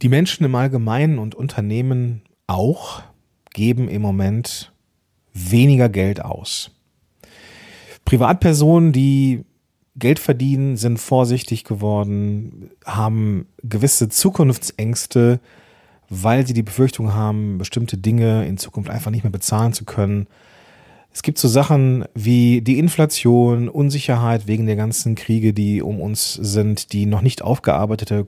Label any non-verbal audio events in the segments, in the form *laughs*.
Die Menschen im Allgemeinen und Unternehmen auch geben im Moment weniger Geld aus. Privatpersonen, die Geld verdienen, sind vorsichtig geworden, haben gewisse Zukunftsängste, weil sie die Befürchtung haben, bestimmte Dinge in Zukunft einfach nicht mehr bezahlen zu können. Es gibt so Sachen wie die Inflation, Unsicherheit wegen der ganzen Kriege, die um uns sind, die noch nicht aufgearbeitete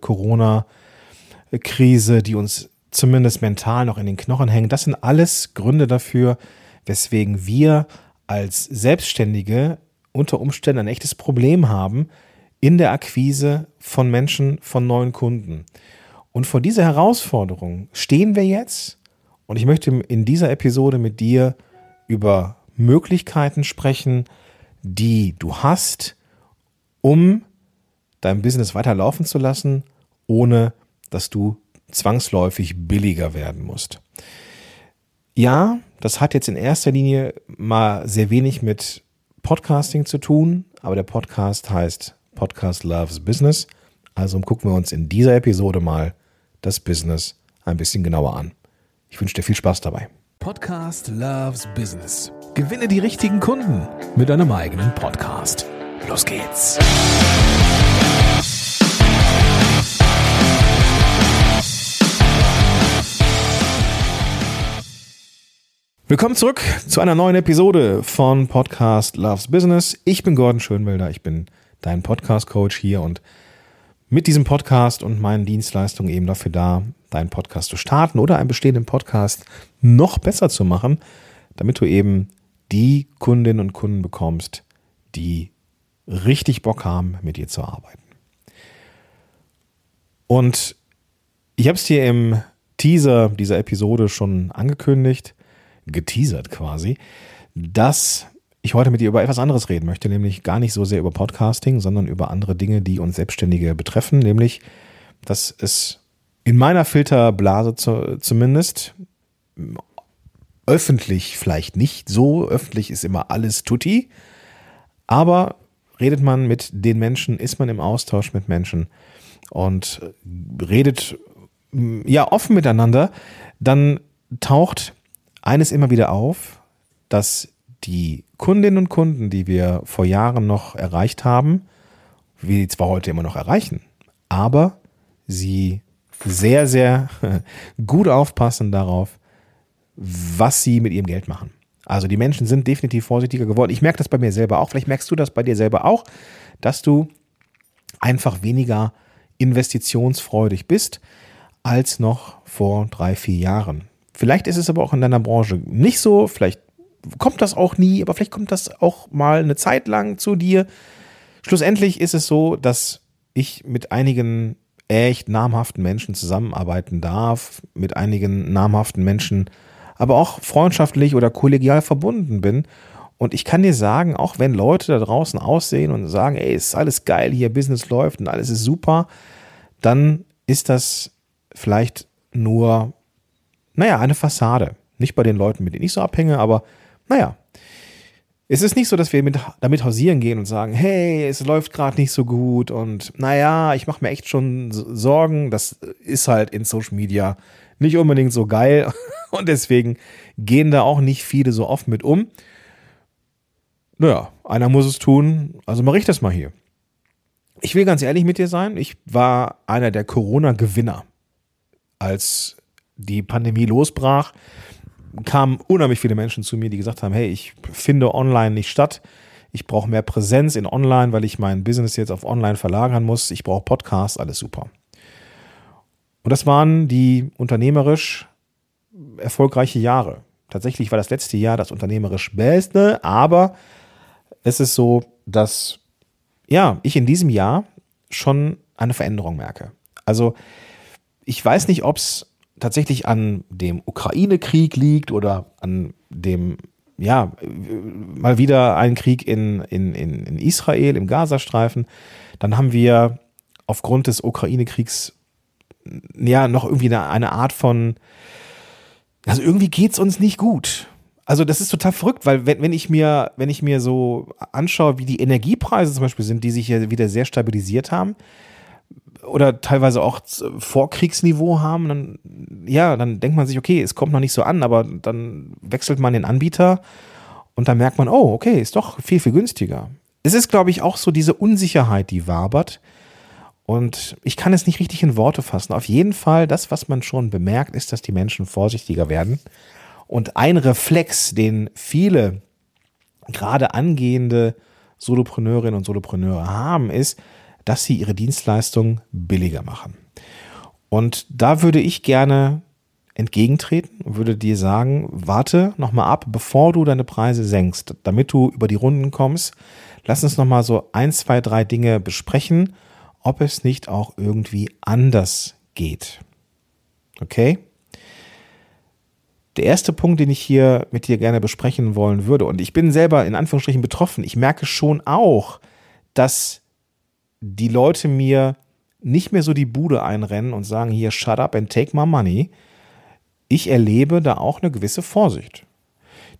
Corona-Krise, die uns zumindest mental noch in den Knochen hängen. Das sind alles Gründe dafür, weswegen wir als Selbstständige unter Umständen ein echtes Problem haben in der Akquise von Menschen, von neuen Kunden. Und vor dieser Herausforderung stehen wir jetzt. Und ich möchte in dieser Episode mit dir über Möglichkeiten sprechen, die du hast, um dein Business weiterlaufen zu lassen, ohne dass du zwangsläufig billiger werden musst. Ja, das hat jetzt in erster Linie mal sehr wenig mit Podcasting zu tun, aber der Podcast heißt Podcast Loves Business. Also gucken wir uns in dieser Episode mal das Business ein bisschen genauer an. Ich wünsche dir viel Spaß dabei. Podcast Loves Business. Gewinne die richtigen Kunden mit deinem eigenen Podcast. Los geht's. Willkommen zurück zu einer neuen Episode von Podcast Loves Business. Ich bin Gordon Schönwelder, ich bin dein Podcast-Coach hier und mit diesem Podcast und meinen Dienstleistungen eben dafür da, deinen Podcast zu starten oder einen bestehenden Podcast noch besser zu machen, damit du eben die Kundinnen und Kunden bekommst, die richtig Bock haben, mit dir zu arbeiten. Und ich habe es dir im Teaser dieser Episode schon angekündigt geteasert quasi, dass ich heute mit dir über etwas anderes reden möchte, nämlich gar nicht so sehr über Podcasting, sondern über andere Dinge, die uns Selbstständige betreffen, nämlich, dass es in meiner Filterblase zu, zumindest öffentlich vielleicht nicht so, öffentlich ist immer alles tutti, aber redet man mit den Menschen, ist man im Austausch mit Menschen und redet ja offen miteinander, dann taucht eines immer wieder auf, dass die Kundinnen und Kunden, die wir vor Jahren noch erreicht haben, wir zwar heute immer noch erreichen, aber sie sehr, sehr *laughs* gut aufpassen darauf, was sie mit ihrem Geld machen. Also die Menschen sind definitiv vorsichtiger geworden. Ich merke das bei mir selber auch. Vielleicht merkst du das bei dir selber auch, dass du einfach weniger investitionsfreudig bist als noch vor drei, vier Jahren. Vielleicht ist es aber auch in deiner Branche nicht so, vielleicht kommt das auch nie, aber vielleicht kommt das auch mal eine Zeit lang zu dir. Schlussendlich ist es so, dass ich mit einigen echt namhaften Menschen zusammenarbeiten darf, mit einigen namhaften Menschen, aber auch freundschaftlich oder kollegial verbunden bin. Und ich kann dir sagen, auch wenn Leute da draußen aussehen und sagen, ey, ist alles geil, hier Business läuft und alles ist super, dann ist das vielleicht nur naja, eine Fassade. Nicht bei den Leuten, mit denen ich so abhänge, aber naja. Es ist nicht so, dass wir mit, damit hausieren gehen und sagen, hey, es läuft gerade nicht so gut und naja, ich mache mir echt schon Sorgen. Das ist halt in Social Media nicht unbedingt so geil *laughs* und deswegen gehen da auch nicht viele so oft mit um. Naja, einer muss es tun, also mache ich das mal hier. Ich will ganz ehrlich mit dir sein, ich war einer der Corona-Gewinner. Als die Pandemie losbrach, kamen unheimlich viele Menschen zu mir, die gesagt haben, hey, ich finde online nicht statt. Ich brauche mehr Präsenz in online, weil ich mein Business jetzt auf online verlagern muss. Ich brauche Podcasts, alles super. Und das waren die unternehmerisch erfolgreiche Jahre. Tatsächlich war das letzte Jahr das unternehmerisch beste, aber es ist so, dass ja, ich in diesem Jahr schon eine Veränderung merke. Also ich weiß nicht, ob es tatsächlich an dem Ukraine-Krieg liegt oder an dem, ja, mal wieder ein Krieg in, in, in Israel, im Gazastreifen, dann haben wir aufgrund des Ukraine-Kriegs ja noch irgendwie eine, eine Art von, also irgendwie geht es uns nicht gut. Also das ist total verrückt, weil wenn, wenn ich mir, wenn ich mir so anschaue, wie die Energiepreise zum Beispiel sind, die sich ja wieder sehr stabilisiert haben, oder teilweise auch Vorkriegsniveau haben, dann, ja, dann denkt man sich, okay, es kommt noch nicht so an, aber dann wechselt man den Anbieter und dann merkt man, oh, okay, ist doch viel, viel günstiger. Es ist, glaube ich, auch so diese Unsicherheit, die wabert. Und ich kann es nicht richtig in Worte fassen. Auf jeden Fall, das, was man schon bemerkt, ist, dass die Menschen vorsichtiger werden. Und ein Reflex, den viele gerade angehende Solopreneurinnen und Solopreneure haben, ist, dass sie ihre Dienstleistung billiger machen. Und da würde ich gerne entgegentreten würde dir sagen, warte nochmal ab, bevor du deine Preise senkst, damit du über die Runden kommst. Lass uns nochmal so ein, zwei, drei Dinge besprechen, ob es nicht auch irgendwie anders geht. Okay? Der erste Punkt, den ich hier mit dir gerne besprechen wollen würde, und ich bin selber in Anführungsstrichen betroffen, ich merke schon auch, dass die Leute mir nicht mehr so die Bude einrennen und sagen, hier, shut up and take my money. Ich erlebe da auch eine gewisse Vorsicht.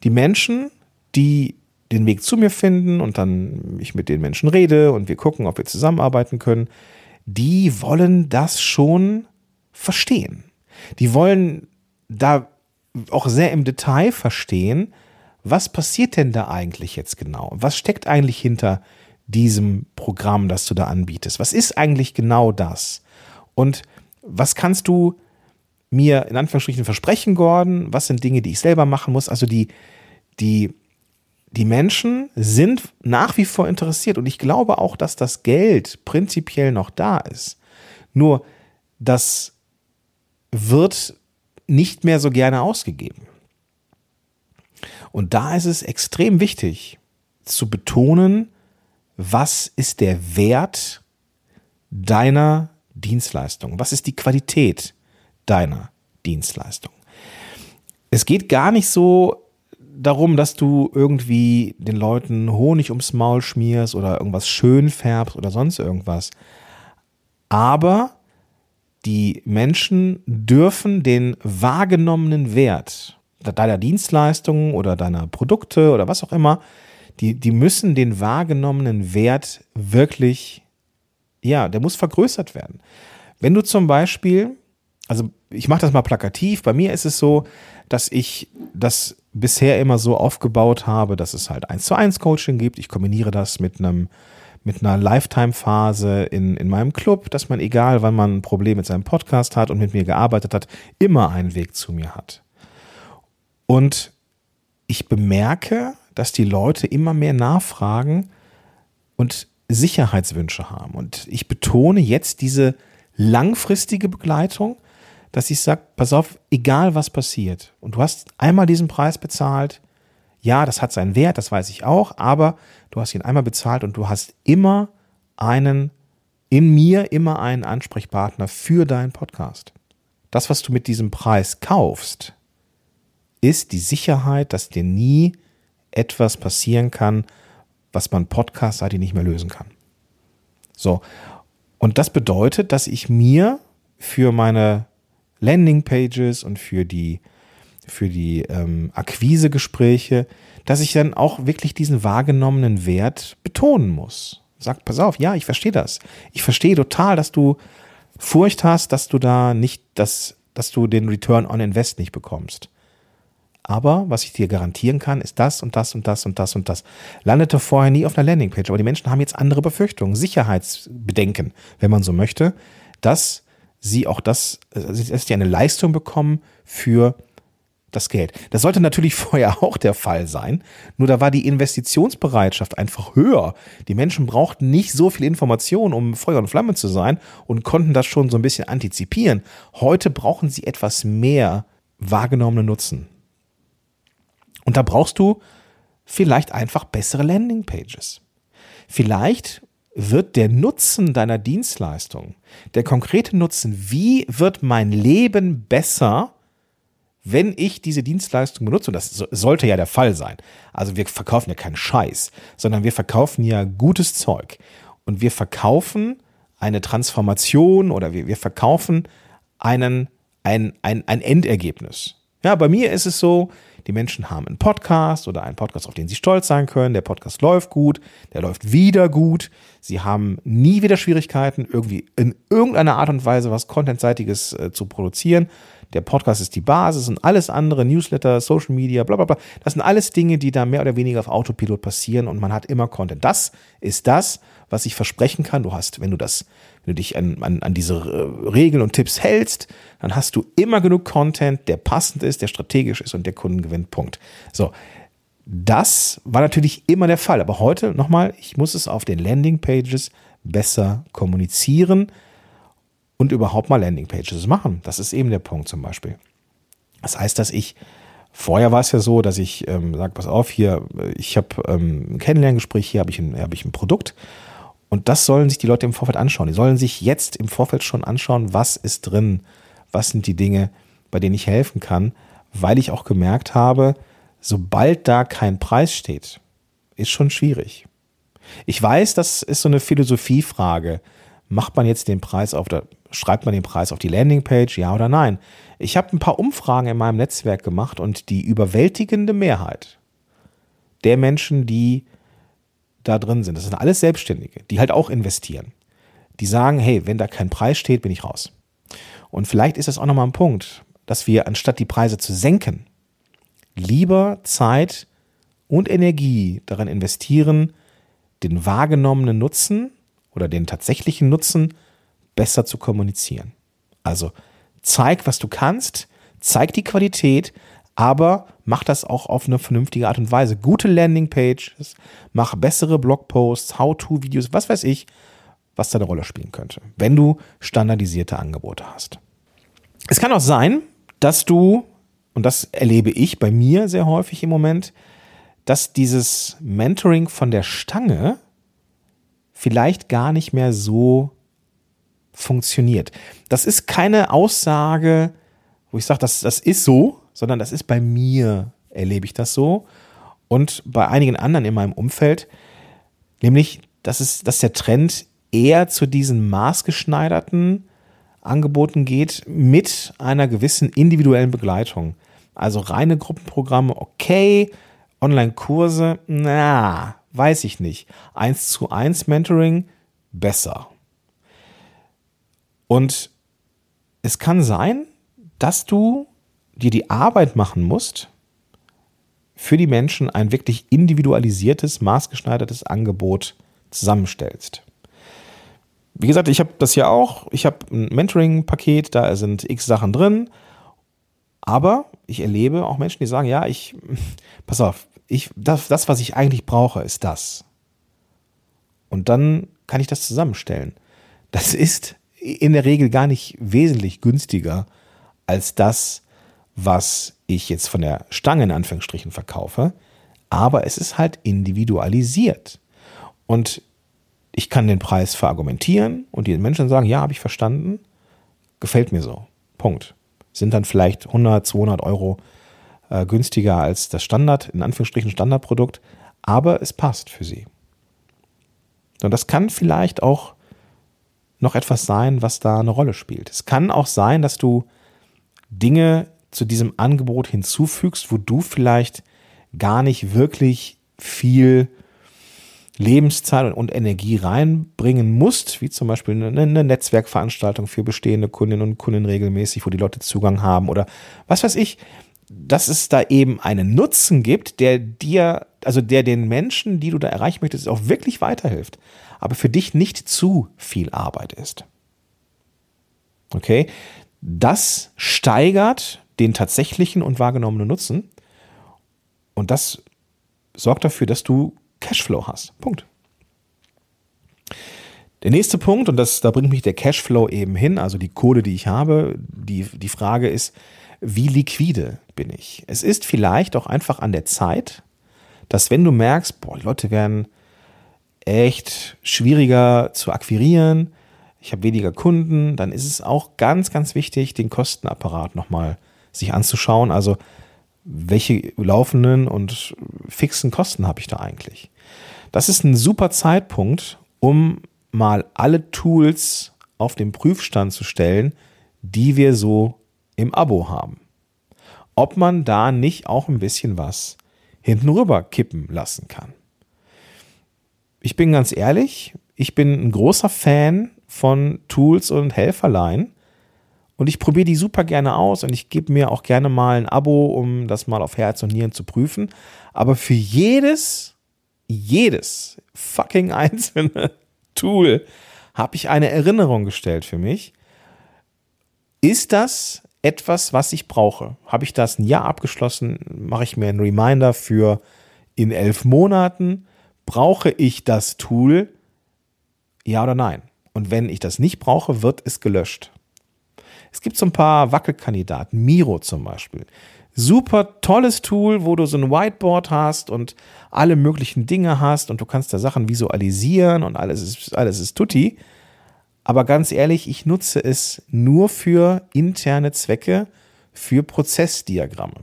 Die Menschen, die den Weg zu mir finden und dann ich mit den Menschen rede und wir gucken, ob wir zusammenarbeiten können, die wollen das schon verstehen. Die wollen da auch sehr im Detail verstehen, was passiert denn da eigentlich jetzt genau? Was steckt eigentlich hinter diesem Programm, das du da anbietest? Was ist eigentlich genau das? Und was kannst du mir in Anführungsstrichen versprechen, Gordon? Was sind Dinge, die ich selber machen muss? Also die, die, die Menschen sind nach wie vor interessiert und ich glaube auch, dass das Geld prinzipiell noch da ist. Nur das wird nicht mehr so gerne ausgegeben. Und da ist es extrem wichtig zu betonen, was ist der Wert deiner Dienstleistung? Was ist die Qualität deiner Dienstleistung? Es geht gar nicht so darum, dass du irgendwie den Leuten Honig ums Maul schmierst oder irgendwas schön färbst oder sonst irgendwas. Aber die Menschen dürfen den wahrgenommenen Wert deiner Dienstleistungen oder deiner Produkte oder was auch immer die, die müssen den wahrgenommenen Wert wirklich, ja, der muss vergrößert werden. Wenn du zum Beispiel, also ich mache das mal plakativ, bei mir ist es so, dass ich das bisher immer so aufgebaut habe, dass es halt eins zu eins Coaching gibt. Ich kombiniere das mit einem mit einer Lifetime-Phase in, in meinem Club, dass man, egal wann man ein Problem mit seinem Podcast hat und mit mir gearbeitet hat, immer einen Weg zu mir hat. Und ich bemerke, dass die Leute immer mehr nachfragen und Sicherheitswünsche haben. Und ich betone jetzt diese langfristige Begleitung, dass ich sage, pass auf, egal was passiert. Und du hast einmal diesen Preis bezahlt. Ja, das hat seinen Wert, das weiß ich auch, aber du hast ihn einmal bezahlt und du hast immer einen, in mir immer einen Ansprechpartner für deinen Podcast. Das, was du mit diesem Preis kaufst, ist die Sicherheit, dass dir nie etwas passieren kann, was man podcastseitig nicht mehr lösen kann. So. Und das bedeutet, dass ich mir für meine Landingpages und für die, für die ähm, Akquisegespräche, dass ich dann auch wirklich diesen wahrgenommenen Wert betonen muss. Sag, pass auf, ja, ich verstehe das. Ich verstehe total, dass du Furcht hast, dass du da nicht, dass, dass du den Return on Invest nicht bekommst. Aber was ich dir garantieren kann, ist das und das und das und das und das. Landete vorher nie auf einer Landingpage. Aber die Menschen haben jetzt andere Befürchtungen, Sicherheitsbedenken, wenn man so möchte, dass sie auch das, dass sie eine Leistung bekommen für das Geld. Das sollte natürlich *laughs* vorher auch der Fall sein. Nur da war die Investitionsbereitschaft einfach höher. Die Menschen brauchten nicht so viel Information, um Feuer und Flamme zu sein und konnten das schon so ein bisschen antizipieren. Heute brauchen sie etwas mehr wahrgenommenen Nutzen. Und da brauchst du vielleicht einfach bessere Landingpages. Vielleicht wird der Nutzen deiner Dienstleistung, der konkrete Nutzen, wie wird mein Leben besser, wenn ich diese Dienstleistung benutze, und das sollte ja der Fall sein. Also wir verkaufen ja keinen Scheiß, sondern wir verkaufen ja gutes Zeug. Und wir verkaufen eine Transformation oder wir, wir verkaufen einen, ein, ein, ein Endergebnis. Ja, bei mir ist es so, Die Menschen haben einen Podcast oder einen Podcast, auf den sie stolz sein können. Der Podcast läuft gut, der läuft wieder gut. Sie haben nie wieder Schwierigkeiten, irgendwie in irgendeiner Art und Weise was Contentseitiges äh, zu produzieren. Der Podcast ist die Basis und alles andere, Newsletter, Social Media, bla bla bla. Das sind alles Dinge, die da mehr oder weniger auf Autopilot passieren und man hat immer Content. Das ist das, was ich versprechen kann. Du hast, wenn du das, wenn du dich an, an, an diese äh, Regeln und Tipps hältst, dann hast du immer genug Content, der passend ist, der strategisch ist und der Kunden gewinnt. Punkt. So. Das war natürlich immer der Fall. Aber heute nochmal, ich muss es auf den Landingpages besser kommunizieren und überhaupt mal Landingpages machen. Das ist eben der Punkt zum Beispiel. Das heißt, dass ich Vorher war es ja so, dass ich ähm, sage, pass auf, hier, ich habe ähm, ein Kennenlerngespräch, hier habe ich, hab ich ein Produkt. Und das sollen sich die Leute im Vorfeld anschauen. Die sollen sich jetzt im Vorfeld schon anschauen, was ist drin, was sind die Dinge, bei denen ich helfen kann, weil ich auch gemerkt habe, sobald da kein Preis steht, ist schon schwierig. Ich weiß, das ist so eine Philosophiefrage. Macht man jetzt den Preis auf der, schreibt man den Preis auf die Landingpage, ja oder nein? Ich habe ein paar Umfragen in meinem Netzwerk gemacht und die überwältigende Mehrheit der Menschen, die da drin sind, das sind alles Selbstständige, die halt auch investieren. Die sagen, hey, wenn da kein Preis steht, bin ich raus. Und vielleicht ist das auch nochmal ein Punkt, dass wir anstatt die Preise zu senken, lieber Zeit und Energie daran investieren, den wahrgenommenen Nutzen oder den tatsächlichen Nutzen besser zu kommunizieren. Also zeig, was du kannst, zeig die Qualität, aber mach das auch auf eine vernünftige Art und Weise. Gute Landingpages, mach bessere Blogposts, How-to-Videos, was weiß ich, was da eine Rolle spielen könnte, wenn du standardisierte Angebote hast. Es kann auch sein, dass du, und das erlebe ich bei mir sehr häufig im Moment, dass dieses Mentoring von der Stange vielleicht gar nicht mehr so funktioniert. Das ist keine Aussage, wo ich sage, das, das ist so, sondern das ist bei mir, erlebe ich das so. Und bei einigen anderen in meinem Umfeld, nämlich, dass, es, dass der Trend eher zu diesen maßgeschneiderten Angeboten geht mit einer gewissen individuellen Begleitung. Also reine Gruppenprogramme, okay, Online-Kurse, na, weiß ich nicht. Eins zu eins Mentoring, besser. Und es kann sein, dass du dir die Arbeit machen musst, für die Menschen ein wirklich individualisiertes, maßgeschneidertes Angebot zusammenstellst. Wie gesagt, ich habe das ja auch. Ich habe ein Mentoring-Paket, da sind x Sachen drin. Aber ich erlebe auch Menschen, die sagen, ja, ich, *laughs* pass auf, ich, das, das, was ich eigentlich brauche, ist das. Und dann kann ich das zusammenstellen. Das ist in der Regel gar nicht wesentlich günstiger als das, was ich jetzt von der Stange in Anführungsstrichen verkaufe. Aber es ist halt individualisiert. Und ich kann den Preis verargumentieren und die Menschen sagen, ja, habe ich verstanden, gefällt mir so. Punkt. Sind dann vielleicht 100, 200 Euro äh, günstiger als das Standard, in Anführungsstrichen Standardprodukt, aber es passt für sie. Und das kann vielleicht auch noch etwas sein, was da eine Rolle spielt. Es kann auch sein, dass du Dinge zu diesem Angebot hinzufügst, wo du vielleicht gar nicht wirklich viel Lebenszeit und Energie reinbringen musst, wie zum Beispiel eine Netzwerkveranstaltung für bestehende Kundinnen und Kunden regelmäßig, wo die Leute Zugang haben oder was weiß ich, dass es da eben einen Nutzen gibt, der dir, also der den Menschen, die du da erreichen möchtest, auch wirklich weiterhilft aber für dich nicht zu viel Arbeit ist. Okay? Das steigert den tatsächlichen und wahrgenommenen Nutzen und das sorgt dafür, dass du Cashflow hast. Punkt. Der nächste Punkt, und das, da bringt mich der Cashflow eben hin, also die Kohle, die ich habe, die, die Frage ist, wie liquide bin ich? Es ist vielleicht auch einfach an der Zeit, dass wenn du merkst, boah, Leute werden echt schwieriger zu akquirieren, ich habe weniger Kunden, dann ist es auch ganz, ganz wichtig, den Kostenapparat nochmal sich anzuschauen. Also welche laufenden und fixen Kosten habe ich da eigentlich? Das ist ein super Zeitpunkt, um mal alle Tools auf den Prüfstand zu stellen, die wir so im Abo haben. ob man da nicht auch ein bisschen was hinten rüber kippen lassen kann. Ich bin ganz ehrlich, ich bin ein großer Fan von Tools und Helferlein und ich probiere die super gerne aus und ich gebe mir auch gerne mal ein Abo, um das mal auf Herz und Nieren zu prüfen. Aber für jedes, jedes fucking *laughs* einzelne Tool habe ich eine Erinnerung gestellt für mich. Ist das etwas, was ich brauche? Habe ich das ein Jahr abgeschlossen? Mache ich mir einen Reminder für in elf Monaten? Brauche ich das Tool? Ja oder nein? Und wenn ich das nicht brauche, wird es gelöscht. Es gibt so ein paar Wackelkandidaten, Miro zum Beispiel. Super tolles Tool, wo du so ein Whiteboard hast und alle möglichen Dinge hast und du kannst da Sachen visualisieren und alles ist, alles ist tutti. Aber ganz ehrlich, ich nutze es nur für interne Zwecke, für Prozessdiagramme.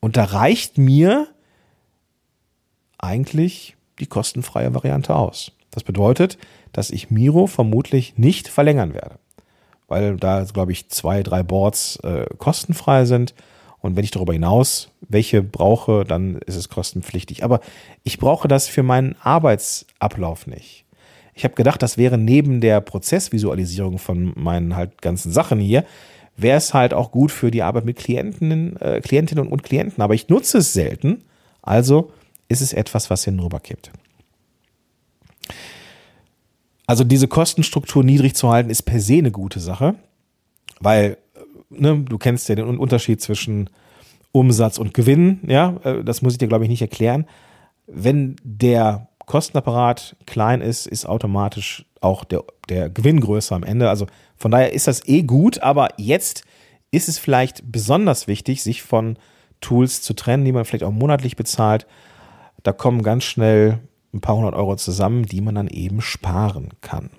Und da reicht mir eigentlich die kostenfreie Variante aus. Das bedeutet, dass ich Miro vermutlich nicht verlängern werde, weil da, glaube ich, zwei, drei Boards äh, kostenfrei sind. Und wenn ich darüber hinaus welche brauche, dann ist es kostenpflichtig. Aber ich brauche das für meinen Arbeitsablauf nicht. Ich habe gedacht, das wäre neben der Prozessvisualisierung von meinen halt ganzen Sachen hier, wäre es halt auch gut für die Arbeit mit Klienten, äh, Klientinnen und Klienten. Aber ich nutze es selten. Also ist es etwas, was hinüberkippt. Also diese Kostenstruktur niedrig zu halten, ist per se eine gute Sache, weil ne, du kennst ja den Unterschied zwischen Umsatz und Gewinn, ja, äh, das muss ich dir, glaube ich, nicht erklären. Wenn der Kostenapparat klein ist, ist automatisch auch der, der Gewinn größer am Ende. Also von daher ist das eh gut, aber jetzt ist es vielleicht besonders wichtig, sich von Tools zu trennen, die man vielleicht auch monatlich bezahlt. Da kommen ganz schnell ein paar hundert Euro zusammen, die man dann eben sparen kann.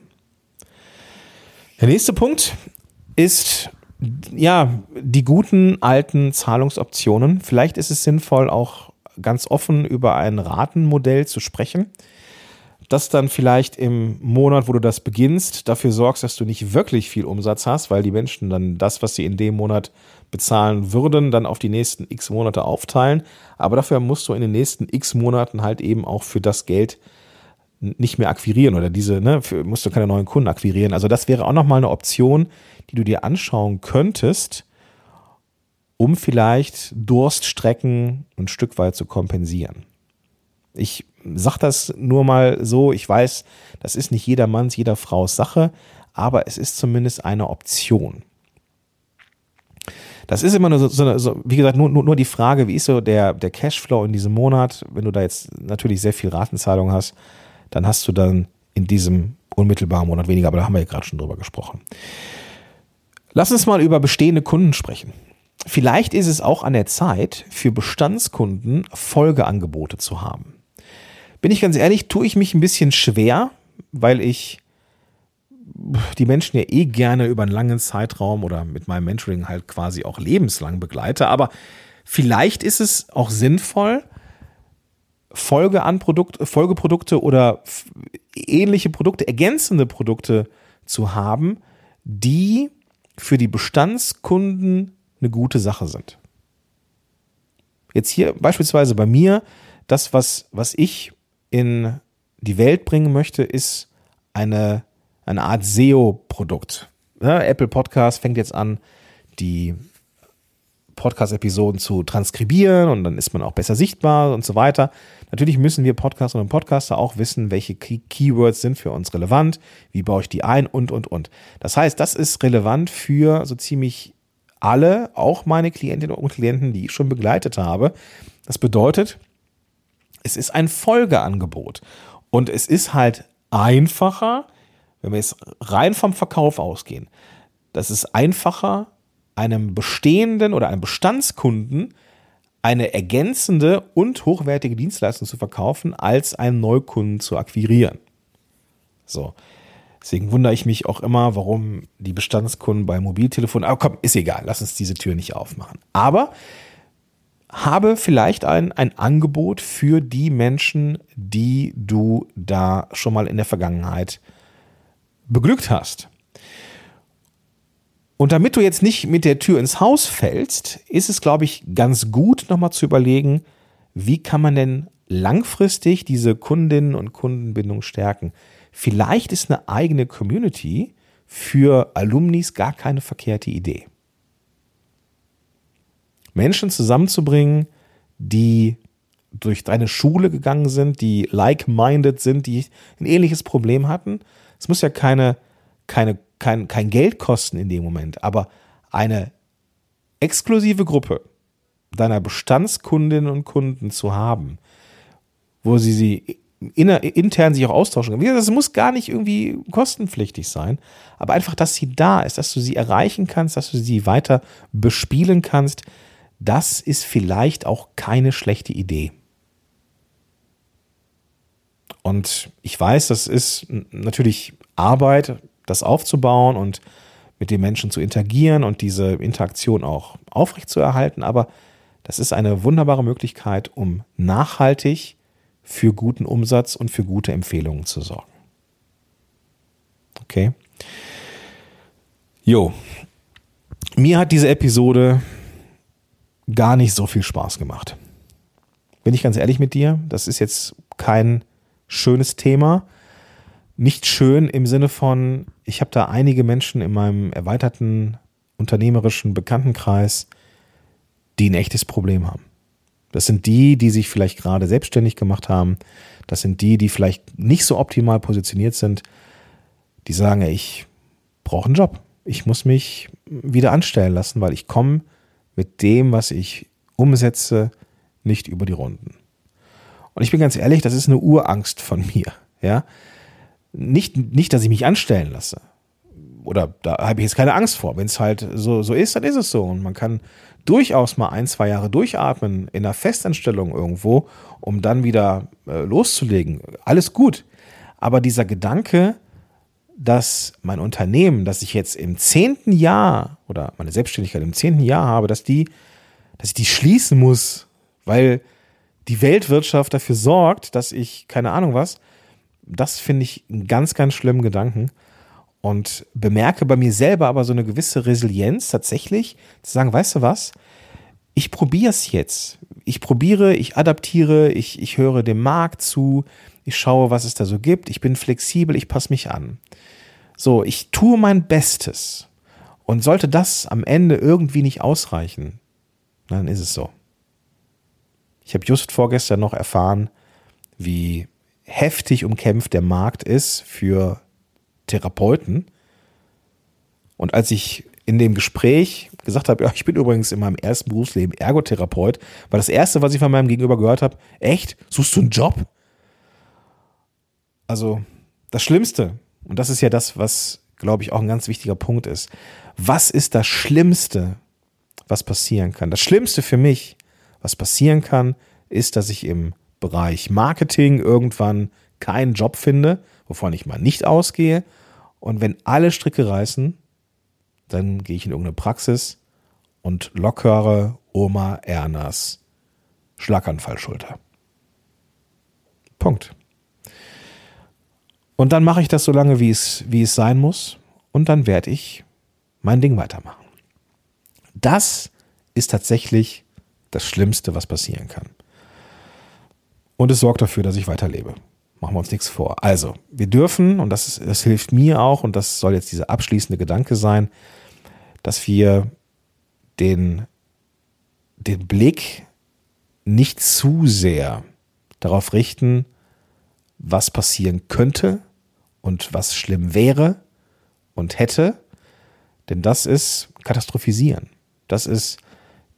Der nächste Punkt ist ja die guten alten Zahlungsoptionen. Vielleicht ist es sinnvoll, auch ganz offen über ein Ratenmodell zu sprechen, das dann vielleicht im Monat, wo du das beginnst, dafür sorgst, dass du nicht wirklich viel Umsatz hast, weil die Menschen dann das, was sie in dem Monat bezahlen würden, dann auf die nächsten x Monate aufteilen. Aber dafür musst du in den nächsten x Monaten halt eben auch für das Geld nicht mehr akquirieren oder diese, ne, für, musst du keine neuen Kunden akquirieren. Also das wäre auch nochmal eine Option, die du dir anschauen könntest, um vielleicht Durststrecken ein Stück weit zu kompensieren. Ich sage das nur mal so, ich weiß, das ist nicht jedermanns, jeder Frau's Sache, aber es ist zumindest eine Option. Das ist immer nur so, so, so wie gesagt, nur, nur, nur die Frage, wie ist so der, der Cashflow in diesem Monat, wenn du da jetzt natürlich sehr viel Ratenzahlung hast, dann hast du dann in diesem unmittelbaren Monat weniger, aber da haben wir ja gerade schon drüber gesprochen. Lass uns mal über bestehende Kunden sprechen. Vielleicht ist es auch an der Zeit, für Bestandskunden Folgeangebote zu haben. Bin ich ganz ehrlich, tue ich mich ein bisschen schwer, weil ich die Menschen ja eh gerne über einen langen Zeitraum oder mit meinem Mentoring halt quasi auch lebenslang begleite. Aber vielleicht ist es auch sinnvoll, Folge an Produkt, Folgeprodukte oder ähnliche Produkte, ergänzende Produkte zu haben, die für die Bestandskunden eine gute Sache sind. Jetzt hier beispielsweise bei mir, das, was, was ich in die Welt bringen möchte, ist eine, eine Art SEO-Produkt. Ja, Apple Podcast fängt jetzt an, die Podcast-Episoden zu transkribieren und dann ist man auch besser sichtbar und so weiter. Natürlich müssen wir Podcaster und Podcaster auch wissen, welche Key Keywords sind für uns relevant, wie baue ich die ein und, und, und. Das heißt, das ist relevant für so ziemlich alle, auch meine Klientinnen und Klienten, die ich schon begleitet habe. Das bedeutet, es ist ein Folgeangebot und es ist halt einfacher, wenn wir jetzt rein vom Verkauf ausgehen, das ist einfacher, einem bestehenden oder einem Bestandskunden eine ergänzende und hochwertige Dienstleistung zu verkaufen, als einen Neukunden zu akquirieren. So. Deswegen wundere ich mich auch immer, warum die Bestandskunden bei Mobiltelefonen, aber komm, ist egal, lass uns diese Tür nicht aufmachen. Aber habe vielleicht ein, ein Angebot für die Menschen, die du da schon mal in der Vergangenheit beglückt hast. Und damit du jetzt nicht mit der Tür ins Haus fällst, ist es, glaube ich, ganz gut, nochmal zu überlegen, wie kann man denn langfristig diese Kundinnen und Kundenbindung stärken. Vielleicht ist eine eigene Community für Alumnis gar keine verkehrte Idee. Menschen zusammenzubringen, die durch deine Schule gegangen sind, die like-minded sind, die ein ähnliches Problem hatten. Es muss ja keine, keine, kein, kein Geld kosten in dem Moment, aber eine exklusive Gruppe deiner Bestandskundinnen und Kunden zu haben, wo sie sie inner, intern sich auch austauschen können. Das muss gar nicht irgendwie kostenpflichtig sein, aber einfach, dass sie da ist, dass du sie erreichen kannst, dass du sie weiter bespielen kannst, das ist vielleicht auch keine schlechte Idee. Und ich weiß, das ist natürlich Arbeit, das aufzubauen und mit den Menschen zu interagieren und diese Interaktion auch aufrechtzuerhalten, aber das ist eine wunderbare Möglichkeit, um nachhaltig für guten Umsatz und für gute Empfehlungen zu sorgen. Okay. Jo. Mir hat diese Episode gar nicht so viel Spaß gemacht. Bin ich ganz ehrlich mit dir, das ist jetzt kein schönes Thema. Nicht schön im Sinne von, ich habe da einige Menschen in meinem erweiterten unternehmerischen Bekanntenkreis, die ein echtes Problem haben. Das sind die, die sich vielleicht gerade selbstständig gemacht haben. Das sind die, die vielleicht nicht so optimal positioniert sind. Die sagen, ich brauche einen Job. Ich muss mich wieder anstellen lassen, weil ich komme mit dem, was ich umsetze, nicht über die Runden. Und ich bin ganz ehrlich, das ist eine Urangst von mir. Ja? Nicht, nicht, dass ich mich anstellen lasse. Oder da habe ich jetzt keine Angst vor. Wenn es halt so, so ist, dann ist es so. Und man kann durchaus mal ein, zwei Jahre durchatmen in einer Festanstellung irgendwo, um dann wieder äh, loszulegen. Alles gut. Aber dieser Gedanke, dass mein Unternehmen, das ich jetzt im zehnten Jahr oder meine Selbstständigkeit im zehnten Jahr habe, dass die, dass ich die schließen muss, weil die Weltwirtschaft dafür sorgt, dass ich, keine Ahnung was, das finde ich einen ganz, ganz schlimmen Gedanken und bemerke bei mir selber aber so eine gewisse Resilienz tatsächlich, zu sagen, weißt du was, ich probiere es jetzt. Ich probiere, ich adaptiere, ich, ich höre dem Markt zu, ich schaue, was es da so gibt, ich bin flexibel, ich passe mich an. So, ich tue mein Bestes. Und sollte das am Ende irgendwie nicht ausreichen, dann ist es so. Ich habe just vorgestern noch erfahren, wie heftig umkämpft der Markt ist für Therapeuten. Und als ich in dem Gespräch gesagt habe, ja, ich bin übrigens in meinem ersten Berufsleben Ergotherapeut, war das erste, was ich von meinem Gegenüber gehört habe, echt? Suchst du einen Job? Also, das Schlimmste, und das ist ja das, was, glaube ich, auch ein ganz wichtiger Punkt ist. Was ist das Schlimmste, was passieren kann? Das Schlimmste für mich, was passieren kann, ist, dass ich im Bereich Marketing irgendwann keinen Job finde, wovon ich mal nicht ausgehe. Und wenn alle Stricke reißen, dann gehe ich in irgendeine Praxis und lockere Oma Ernas Schlaganfallschulter. Punkt. Und dann mache ich das so lange, wie es, wie es sein muss. Und dann werde ich mein Ding weitermachen. Das ist tatsächlich das Schlimmste, was passieren kann. Und es sorgt dafür, dass ich weiterlebe. Machen wir uns nichts vor. Also, wir dürfen, und das, ist, das hilft mir auch, und das soll jetzt dieser abschließende Gedanke sein, dass wir den, den Blick nicht zu sehr darauf richten, was passieren könnte und was schlimm wäre und hätte, denn das ist katastrophisieren. Das ist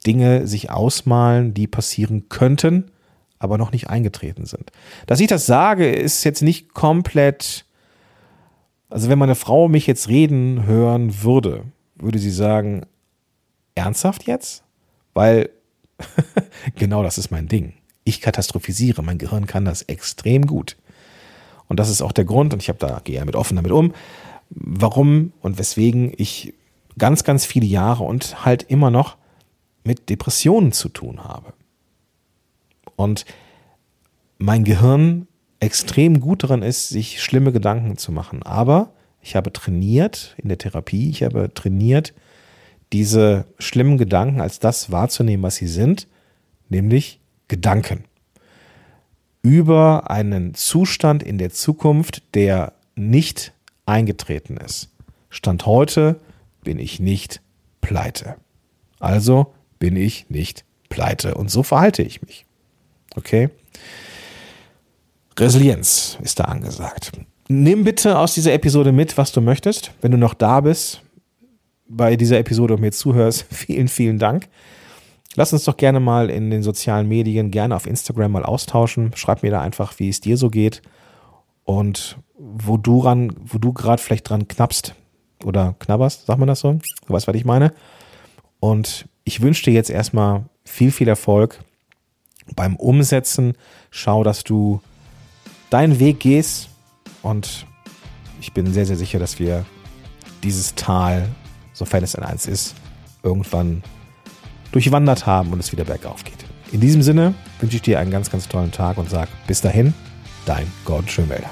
Dinge sich ausmalen, die passieren könnten aber noch nicht eingetreten sind. Dass ich das sage, ist jetzt nicht komplett. Also, wenn meine Frau mich jetzt reden hören würde, würde sie sagen: Ernsthaft jetzt? Weil *laughs* genau das ist mein Ding. Ich katastrophisiere. Mein Gehirn kann das extrem gut. Und das ist auch der Grund, und ich habe da, gehe ja mit offen damit um, warum und weswegen ich ganz, ganz viele Jahre und halt immer noch mit Depressionen zu tun habe und mein Gehirn extrem gut daran ist, sich schlimme Gedanken zu machen. Aber ich habe trainiert in der Therapie, ich habe trainiert, diese schlimmen Gedanken als das wahrzunehmen, was sie sind, nämlich Gedanken. Über einen Zustand in der Zukunft, der nicht eingetreten ist. Stand heute bin ich nicht pleite. Also bin ich nicht pleite. Und so verhalte ich mich. Okay? Resilienz ist da angesagt. Nimm bitte aus dieser Episode mit, was du möchtest. Wenn du noch da bist, bei dieser Episode und mir zuhörst, *laughs* vielen, vielen Dank. Lass uns doch gerne mal in den sozialen Medien, gerne auf Instagram mal austauschen. Schreib mir da einfach, wie es dir so geht und wo du du gerade vielleicht dran knappst oder knabberst, sagt man das so? Du weißt, was ich meine. Und ich wünsche dir jetzt erstmal viel, viel Erfolg beim Umsetzen. Schau, dass du deinen Weg gehst und ich bin sehr, sehr sicher, dass wir dieses Tal sofern es ein Eins ist, irgendwann durchwandert haben und es wieder bergauf geht. In diesem Sinne wünsche ich dir einen ganz, ganz tollen Tag und sage bis dahin, dein Gordon Schönwälder.